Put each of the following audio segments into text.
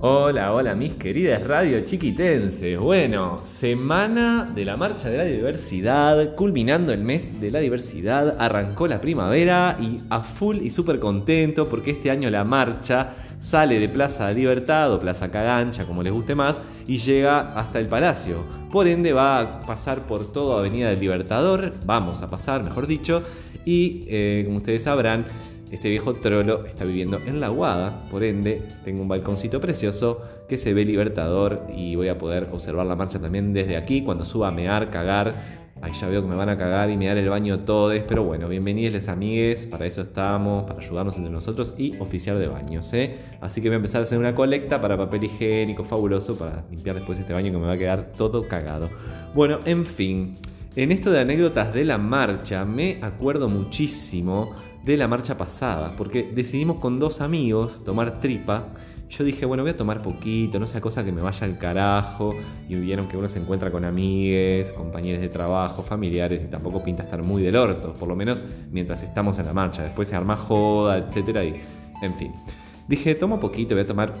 Hola, hola mis queridas radio chiquitenses. Bueno, semana de la Marcha de la Diversidad, culminando el mes de la diversidad, arrancó la primavera y a full y súper contento porque este año la marcha sale de Plaza Libertad o Plaza Cagancha, como les guste más, y llega hasta el Palacio. Por ende va a pasar por toda Avenida del Libertador, vamos a pasar, mejor dicho, y eh, como ustedes sabrán, este viejo trolo está viviendo en la Guada, por ende tengo un balconcito precioso que se ve libertador y voy a poder observar la marcha también desde aquí cuando suba a mear, cagar. Ahí ya veo que me van a cagar y me el baño todos, pero bueno, bienvenidos les amigues, para eso estamos, para ayudarnos entre nosotros y oficiar de baños, ¿eh? Así que voy a empezar a hacer una colecta para papel higiénico fabuloso para limpiar después este baño que me va a quedar todo cagado. Bueno, en fin, en esto de anécdotas de la marcha me acuerdo muchísimo de la marcha pasada, porque decidimos con dos amigos tomar tripa. Yo dije, bueno, voy a tomar poquito, no sea cosa que me vaya al carajo. Y vieron que uno se encuentra con amigues, compañeros de trabajo, familiares, y tampoco pinta estar muy del orto, por lo menos mientras estamos en la marcha. Después se arma joda, etcétera, y en fin. Dije, tomo poquito, voy a tomar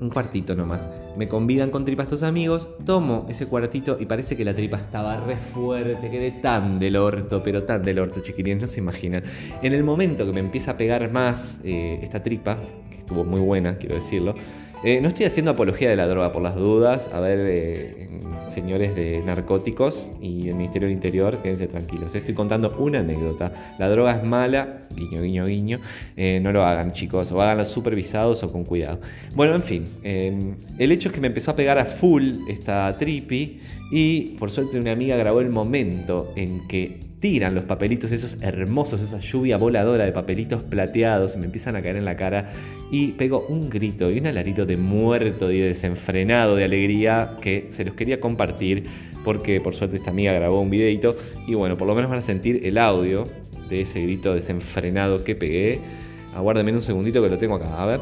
un cuartito nomás. Me convidan con tripa estos amigos, tomo ese cuartito y parece que la tripa estaba re fuerte, quedé tan del orto, pero tan del orto, chiquilines, no se imaginan. En el momento que me empieza a pegar más eh, esta tripa, que estuvo muy buena, quiero decirlo, eh, no estoy haciendo apología de la droga por las dudas. A ver, eh, señores de narcóticos y el Ministerio del Interior, quédense tranquilos. Estoy contando una anécdota. La droga es mala, guiño, guiño, guiño. Eh, no lo hagan, chicos, o háganlo supervisados o con cuidado. Bueno, en fin, el hecho es que me empezó a pegar a full esta tripi y por suerte una amiga grabó el momento en que tiran los papelitos esos hermosos, esa lluvia voladora de papelitos plateados, y me empiezan a caer en la cara y pego un grito y un alarito de muerto y de desenfrenado de alegría que se los quería compartir porque por suerte esta amiga grabó un videito y bueno, por lo menos van a sentir el audio de ese grito desenfrenado que pegué. Aguárdenme un segundito que lo tengo acá, a ver.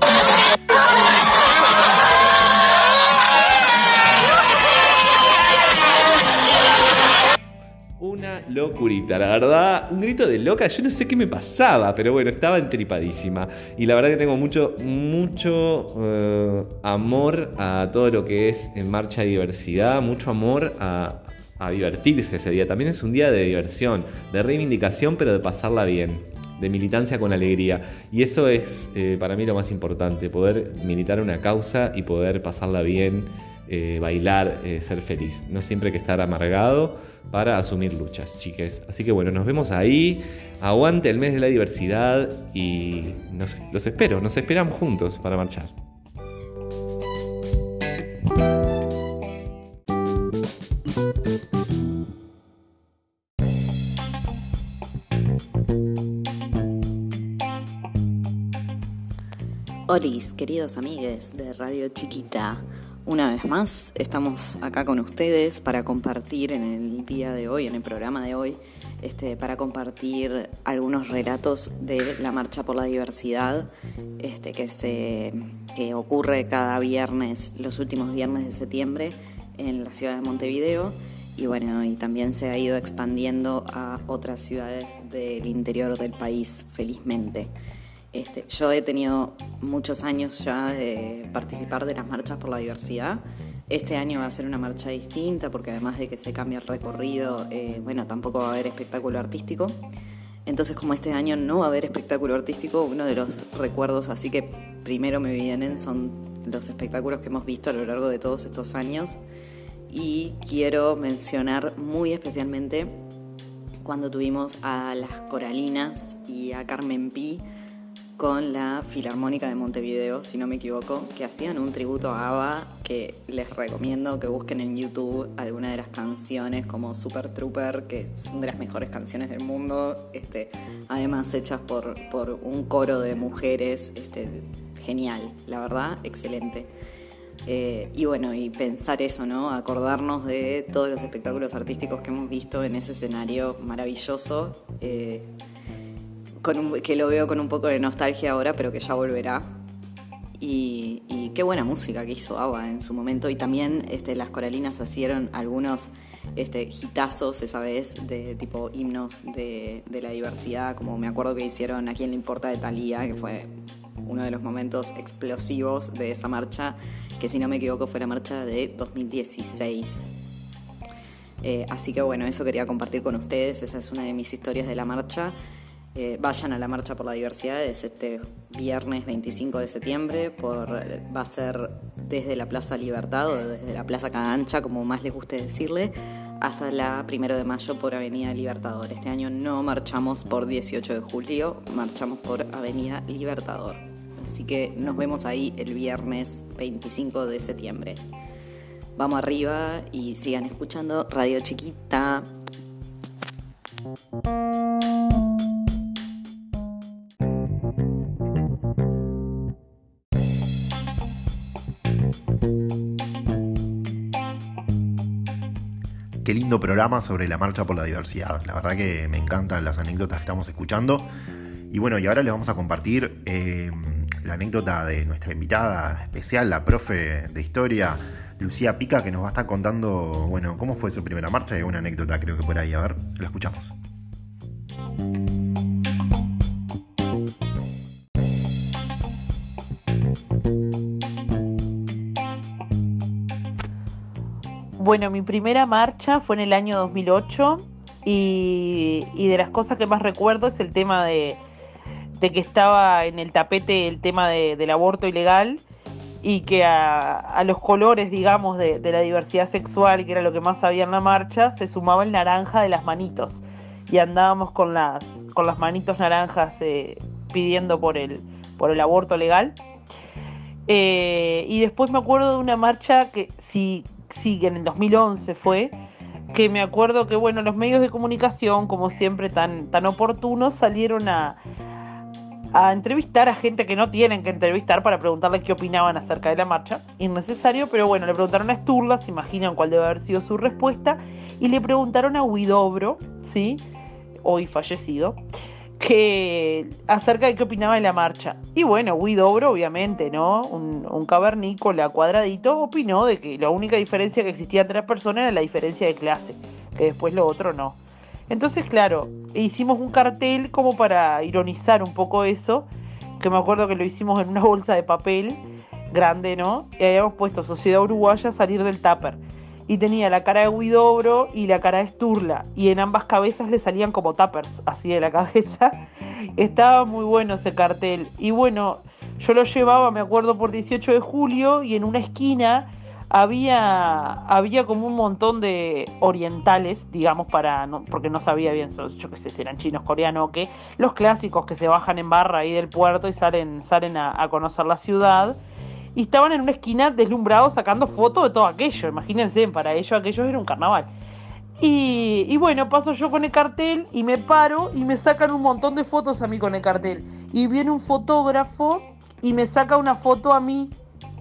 Locurita, la verdad, un grito de loca, yo no sé qué me pasaba, pero bueno, estaba entripadísima. Y la verdad que tengo mucho, mucho eh, amor a todo lo que es en marcha diversidad, mucho amor a, divertirse ese día. También es un día de diversión, de reivindicación, pero de pasarla bien, de militancia con alegría. Y eso es eh, para mí lo más importante, poder militar una causa y poder pasarla bien, eh, bailar, ser feliz. No siempre hay que estar amargado para asumir luchas, chiques. Así que bueno, nos vemos ahí. Aguante el mes de la diversidad y los espero, nos esperamos juntos para marchar. Olis, queridos amigues de Radio Chiquita. Una vez más, estamos acá con ustedes para compartir en el día de hoy, en el programa de hoy, este, para compartir algunos relatos de la Marcha por la Diversidad este, que, se, que ocurre cada viernes, los últimos viernes de septiembre en la ciudad de Montevideo y bueno, y también se ha ido expandiendo a otras ciudades del interior del país, felizmente. Este, yo he tenido muchos años ya de participar de las marchas por la diversidad. Este año va a ser una marcha distinta porque además de que se cambia el recorrido, eh, bueno, tampoco va a haber espectáculo artístico. Entonces, como este año no va a haber espectáculo artístico, uno de los recuerdos así que primero me vienen son los espectáculos que hemos visto a lo largo de todos estos años. Y quiero mencionar muy especialmente cuando tuvimos a las Coralinas y a Carmen Pi con la Filarmónica de Montevideo, si no me equivoco, que hacían un tributo a ABBA que les recomiendo que busquen en YouTube alguna de las canciones como Super Trooper, que son de las mejores canciones del mundo, este, además hechas por, por un coro de mujeres, este, genial, la verdad, excelente. Eh, y bueno, y pensar eso, ¿no? Acordarnos de todos los espectáculos artísticos que hemos visto en ese escenario maravilloso. Eh, que lo veo con un poco de nostalgia ahora, pero que ya volverá. Y, qué buena música que hizo ABBA en su momento. Y también este, las coralinas hicieron algunos este, esa vez de tipo himnos de, la diversidad, como me acuerdo que hicieron A quién le importa de Thalía, que fue uno de los momentos explosivos de esa marcha. que si no me equivoco fue la marcha de 2016. Eh, así que bueno, eso quería compartir con ustedes, esa es una de mis historias de la marcha. Eh, vayan a la Marcha por la Diversidad, es este viernes 25 de septiembre, por, va a ser desde la Plaza Libertad o desde la Plaza Cagancha, como más les guste decirle, hasta la primero de mayo por Avenida Libertador. Este año no marchamos por 18 de julio, marchamos por Avenida Libertador. Así que nos vemos ahí el viernes 25 de septiembre. Vamos arriba y sigan escuchando Radio Chiquita. Qué lindo programa sobre la marcha por la diversidad. La verdad que me encantan las anécdotas que estamos escuchando. Y bueno, y ahora les vamos a compartir eh, la anécdota de nuestra invitada especial, la profe de historia, Lucía Pica, que nos va a estar contando, bueno, cómo fue su primera marcha y una anécdota creo que por ahí. A ver, lo escuchamos. Bueno, mi primera marcha fue en el año 2008 y, de las cosas que más recuerdo es el tema de, que estaba en el tapete el tema del aborto ilegal y que a, los colores, digamos, de, la diversidad sexual, que era lo que más había en la marcha, se sumaba el naranja de las manitos. Y andábamos con las, con las manitos naranjas eh, pidiendo por el, por el aborto legal. Eh, y después me acuerdo de una marcha que si sí, en el 2011 fue, que me acuerdo que, bueno, los medios de comunicación, como siempre tan, tan oportunos, salieron a, a entrevistar a gente que no tienen que entrevistar para preguntarles qué opinaban acerca de la marcha. Innecesario, pero bueno, le preguntaron a Sturla, se imaginan cuál debe haber sido su respuesta, y le preguntaron a Huidobro, ¿sí? Hoy fallecido, que acerca de qué opinaba de la marcha. Y bueno, Huidobro, obviamente, ¿no? Un, un, cavernícola cuadradito, opinó de que la única diferencia que existía entre las personas era la diferencia de clase, que después lo otro no. Entonces, claro, hicimos un cartel como para ironizar un poco eso, que me acuerdo que lo hicimos en una bolsa de papel grande, ¿no? Y habíamos puesto Sociedad Uruguaya salir del tupper y tenía la cara de Huidobro y la cara de Sturla. Y en ambas cabezas le salían como tappers, así de la cabeza. Estaba muy bueno ese cartel. Y bueno, yo lo llevaba, me acuerdo, por 18 de julio y en una esquina había, había como un montón de orientales, digamos, para porque no sabía bien, yo qué sé, si eran chinos, coreanos o qué, los clásicos que se bajan en barra ahí del puerto y salen, salen a conocer la ciudad y estaban en una esquina deslumbrados sacando fotos de todo aquello. Imagínense, para ellos aquello era un carnaval. Y, bueno, paso yo con el cartel y me paro y me sacan un montón de fotos a mí con el cartel. Y viene un fotógrafo y me saca una foto a mí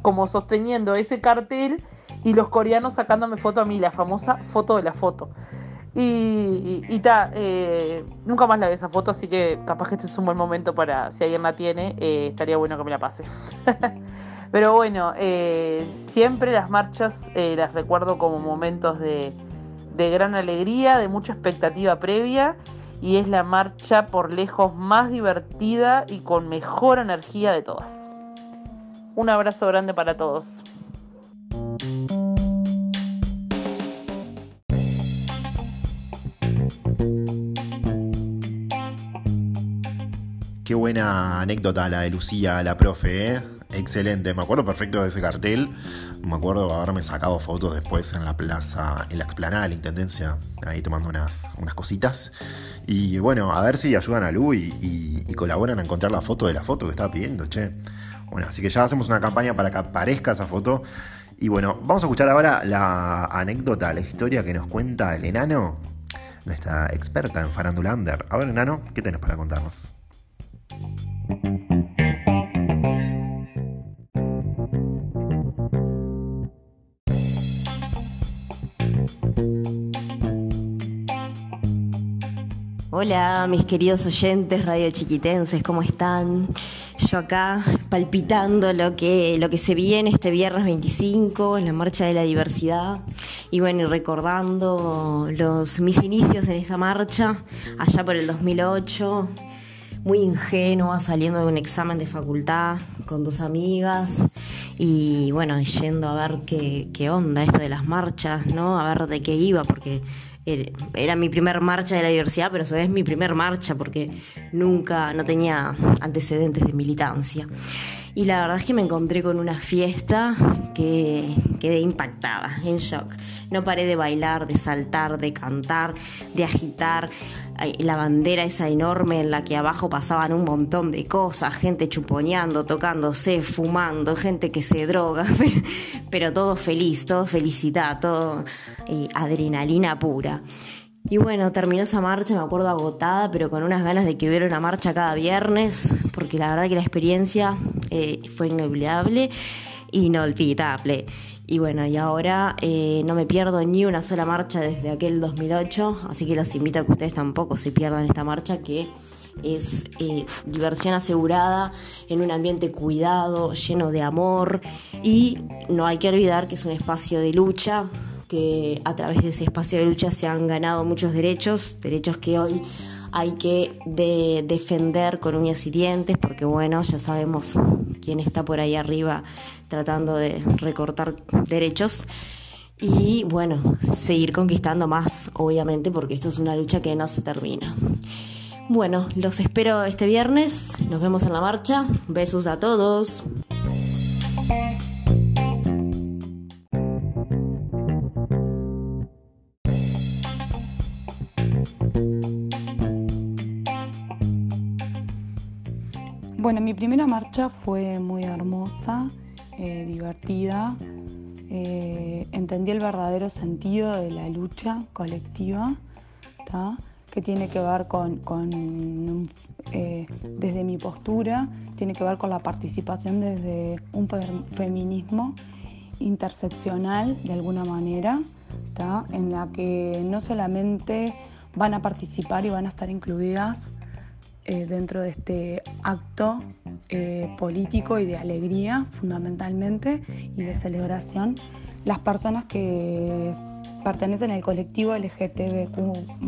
como sosteniendo ese cartel y los coreanos sacándome foto a mí, la famosa foto de la foto. Y, y, eh, nunca más la vi esa foto, así que capaz que este es un buen momento para, si alguien la tiene, eh, estaría bueno que me la pase. Pero bueno, eh, siempre las marchas eh, las recuerdo como momentos de, de gran alegría, de mucha expectativa previa y es la marcha por lejos más divertida y con mejor energía de todas. Un abrazo grande para todos. Qué buena anécdota la de Lucía, la profe, ¿eh? Excelente, me acuerdo perfecto de ese cartel. Me acuerdo haberme sacado fotos después en la plaza, en la explanada de la intendencia, ahí tomando unas, unas cositas. Y bueno, a ver si ayudan a Lu y, colaboran a encontrar la foto de la foto que estaba pidiendo, che. Bueno, así que ya hacemos una campaña para que aparezca esa foto. Y bueno, vamos a escuchar ahora la anécdota, la historia que nos cuenta el enano, nuestra experta en farandulander. A ver, enano, ¿qué tenés para contarnos? Hola, mis queridos oyentes radio chiquitenses, ¿cómo están? Yo acá palpitando lo que, lo que se viene este viernes 25, en la Marcha de la Diversidad, y bueno, recordando los, mis inicios en esa marcha, allá por el 2008, muy ingenua, saliendo de un examen de facultad con dos amigas, y bueno, yendo a ver qué, qué onda esto de las marchas, ¿no? A ver de qué iba, porque era mi primer marcha de la diversidad, pero su vez mi primer marcha porque nunca, no tenía antecedentes de militancia. Y la verdad es que me encontré con una fiesta que quedé impactada, en shock. No paré de bailar, de saltar, de cantar, de agitar la bandera esa enorme en la que abajo pasaban un montón de cosas, gente chuponeando, tocándose, fumando, gente que se droga, pero, todo feliz, todo felicidad, todo eh, adrenalina pura. Y bueno, terminó esa marcha, me acuerdo agotada, pero con unas ganas de que hubiera una marcha cada viernes, porque la verdad que la experiencia eh, fue inolvidable, inolvidable. Y bueno, y ahora eh, no me pierdo ni una sola marcha desde aquel 2008, así que los invito a que ustedes tampoco se pierdan esta marcha que es eh, diversión asegurada en un ambiente cuidado, lleno de amor y no hay que olvidar que es un espacio de lucha que a través de ese espacio de lucha se han ganado muchos derechos, derechos que hoy hay que defender con uñas y dientes, porque bueno, ya sabemos quién está por ahí arriba tratando de recortar derechos. Y bueno, seguir conquistando más, obviamente, porque esto es una lucha que no se termina. Bueno, los espero este viernes, nos vemos en la marcha, besos a todos. Bueno, mi primera marcha fue muy hermosa, eh, divertida. Eh, entendí el verdadero sentido de la lucha colectiva, que tiene que ver con, eh, desde mi postura, tiene que ver con la participación desde un feminismo interseccional de alguna manera, en la que no solamente van a participar y van a estar incluidas eh, dentro de este acto eh, político y de alegría fundamentalmente y de celebración las personas que pertenecen al colectivo LGTBQ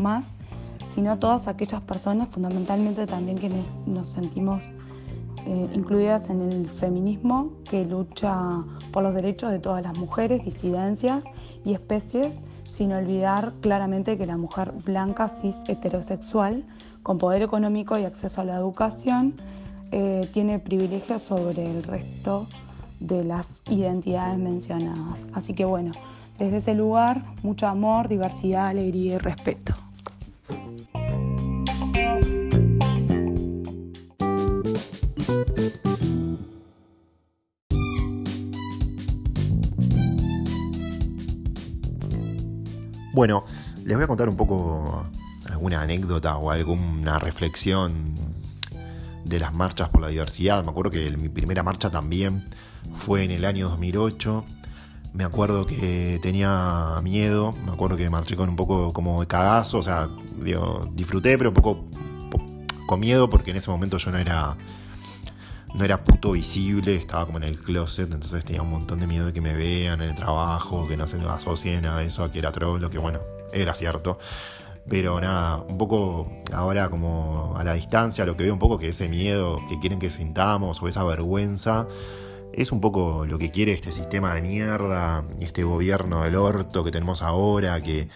sino todas aquellas personas, fundamentalmente también quienes nos sentimos eh, incluidas en el feminismo que lucha por los derechos de todas las mujeres, disidencias y especies, sin olvidar claramente que la mujer blanca, cis, heterosexual, con poder económico y acceso a la educación, eh, tiene privilegios sobre el resto de las identidades mencionadas. Así que bueno, desde ese lugar, mucho amor, diversidad, alegría y respeto. Bueno, les voy a contar un poco alguna anécdota o alguna reflexión de las marchas por la diversidad. Me acuerdo que mi primera marcha también fue en el año 2008. Me acuerdo que tenía miedo, me acuerdo que marché con un poco como de cagazo, o sea, disfruté, pero un poco con miedo porque en ese momento yo no era no era puto visible, estaba como en el closet, entonces tenía un montón de miedo de que me vean en el trabajo, que no se me asocien a eso, a que era lo que bueno, era cierto. Pero nada, un poco ahora como a la distancia, lo que veo un poco que ese miedo que quieren que sintamos o esa vergüenza es un poco lo que quiere este sistema de mierda este gobierno del orto que tenemos ahora, que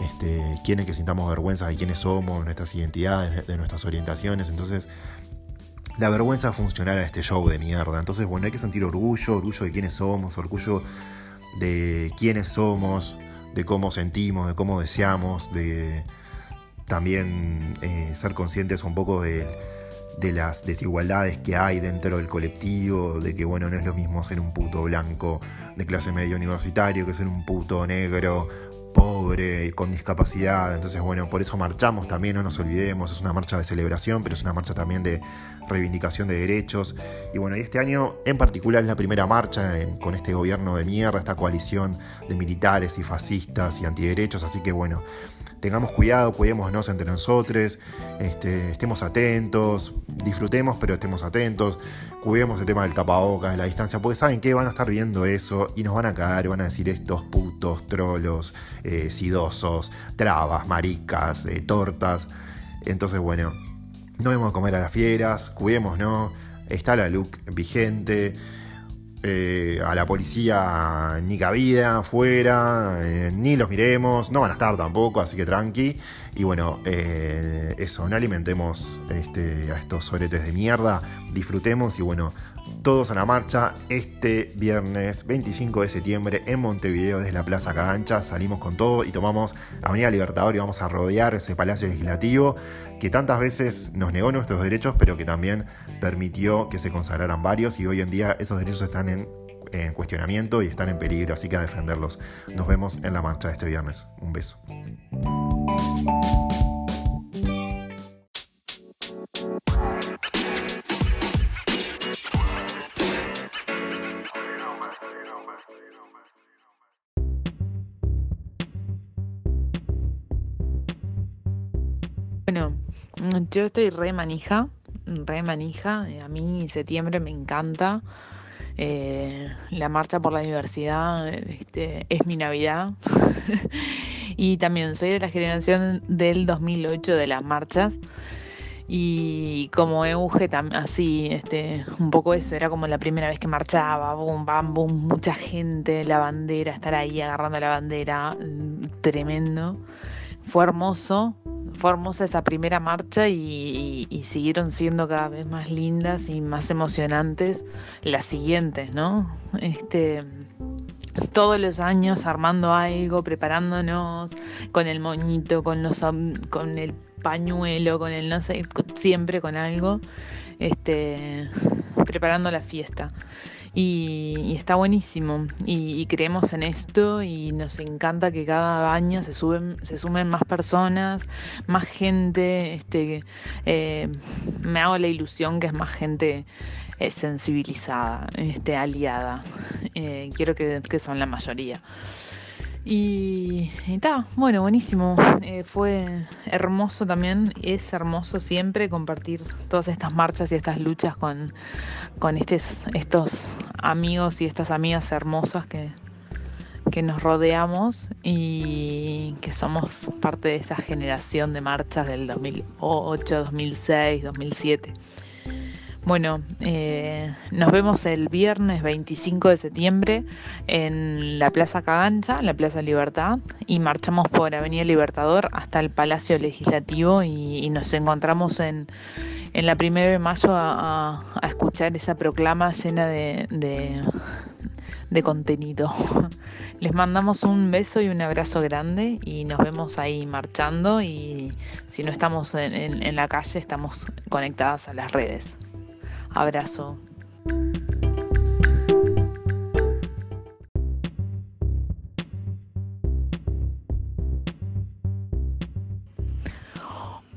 este, quieren que sintamos vergüenza de quiénes somos, nuestras identidades, de nuestras orientaciones. Entonces, la vergüenza funcional a este show de mierda. Entonces, bueno, hay que sentir orgullo, orgullo de quiénes somos, orgullo de quiénes somos, de cómo sentimos, de cómo deseamos, de también eh, ser conscientes un poco de, las desigualdades que hay dentro del colectivo, de que bueno, no es lo mismo ser un puto blanco de clase media universitario que ser un puto negro pobre, con discapacidad. Entonces, bueno, por eso marchamos también, no nos olvidemos, es una marcha de celebración, pero es una marcha también de reivindicación de derechos. Y bueno, y este año en particular es la primera marcha con este gobierno de mierda, esta coalición de militares y fascistas y antiderechos, así que bueno, tengamos cuidado, cuidémonos entre nosotros, este, estemos atentos, disfrutemos, pero estemos atentos, cuidemos el tema del tapabocas, de la distancia, porque saben que van a estar viendo eso y nos van a caer, van a decir estos putos, trolos, eh, sidosos, trabas, maricas, eh, tortas. Entonces, bueno, no vamos a comer a las fieras, cuidémonos, está la look vigente. Eh, a la policía ni cabida afuera, eh, ni los miremos, no van a estar tampoco, así que tranqui. Y bueno, eh, eso, no alimentemos este, a estos soretes de mierda, disfrutemos y bueno, todos a la marcha este viernes 25 de septiembre en Montevideo desde la Plaza Cagancha. Salimos con todo y tomamos Avenida Libertador y vamos a rodear ese Palacio Legislativo que tantas veces nos negó nuestros derechos, pero que también permitió que se consagraran varios y hoy en día esos derechos están en, en cuestionamiento y están en peligro, así que a defenderlos. Nos vemos en la marcha este viernes. Un beso. Yo estoy re manija, re manija. eh, A mí septiembre me encanta. Eh, la marcha por la diversidad este, es mi Navidad. y también soy de la generación del 2008 de las marchas. Y como Euge, así, este, un poco eso, era como la primera vez que marchaba, boom, bam, boom, mucha gente, la bandera, estar ahí agarrando la bandera, mm, tremendo. Fue hermoso, fue hermosa esa primera marcha y, siguieron siendo cada vez más lindas y más emocionantes las siguientes, ¿no? Este, todos los años armando algo, preparándonos con el moñito, con los con el pañuelo, con el no sé, siempre con algo, este, preparando la fiesta. Y, está buenísimo. Y, creemos en esto y nos encanta que cada año se suben, se sumen más personas, más gente. Este, eh, me hago la ilusión que es más gente eh, sensibilizada, este, aliada. Eh, quiero que, que son la mayoría. Y está, bueno, buenísimo. Fue hermoso también, es hermoso siempre compartir todas estas marchas y estas luchas con, con estos amigos y estas amigas hermosas que, que nos rodeamos y que somos parte de esta generación de marchas del 2008, 2006, 2007. Bueno, eh, nos vemos el viernes 25 de septiembre en la Plaza Cagancha, la Plaza Libertad, y marchamos por Avenida Libertador hasta el Palacio Legislativo y, nos encontramos en, en la primera de mayo a, a- escuchar esa proclama llena de, de, de contenido. Les mandamos un beso y un abrazo grande y nos vemos ahí marchando y si no estamos en, en- en la calle estamos conectadas a las redes. Abrazo.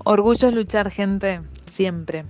Orgullo es luchar, gente, siempre.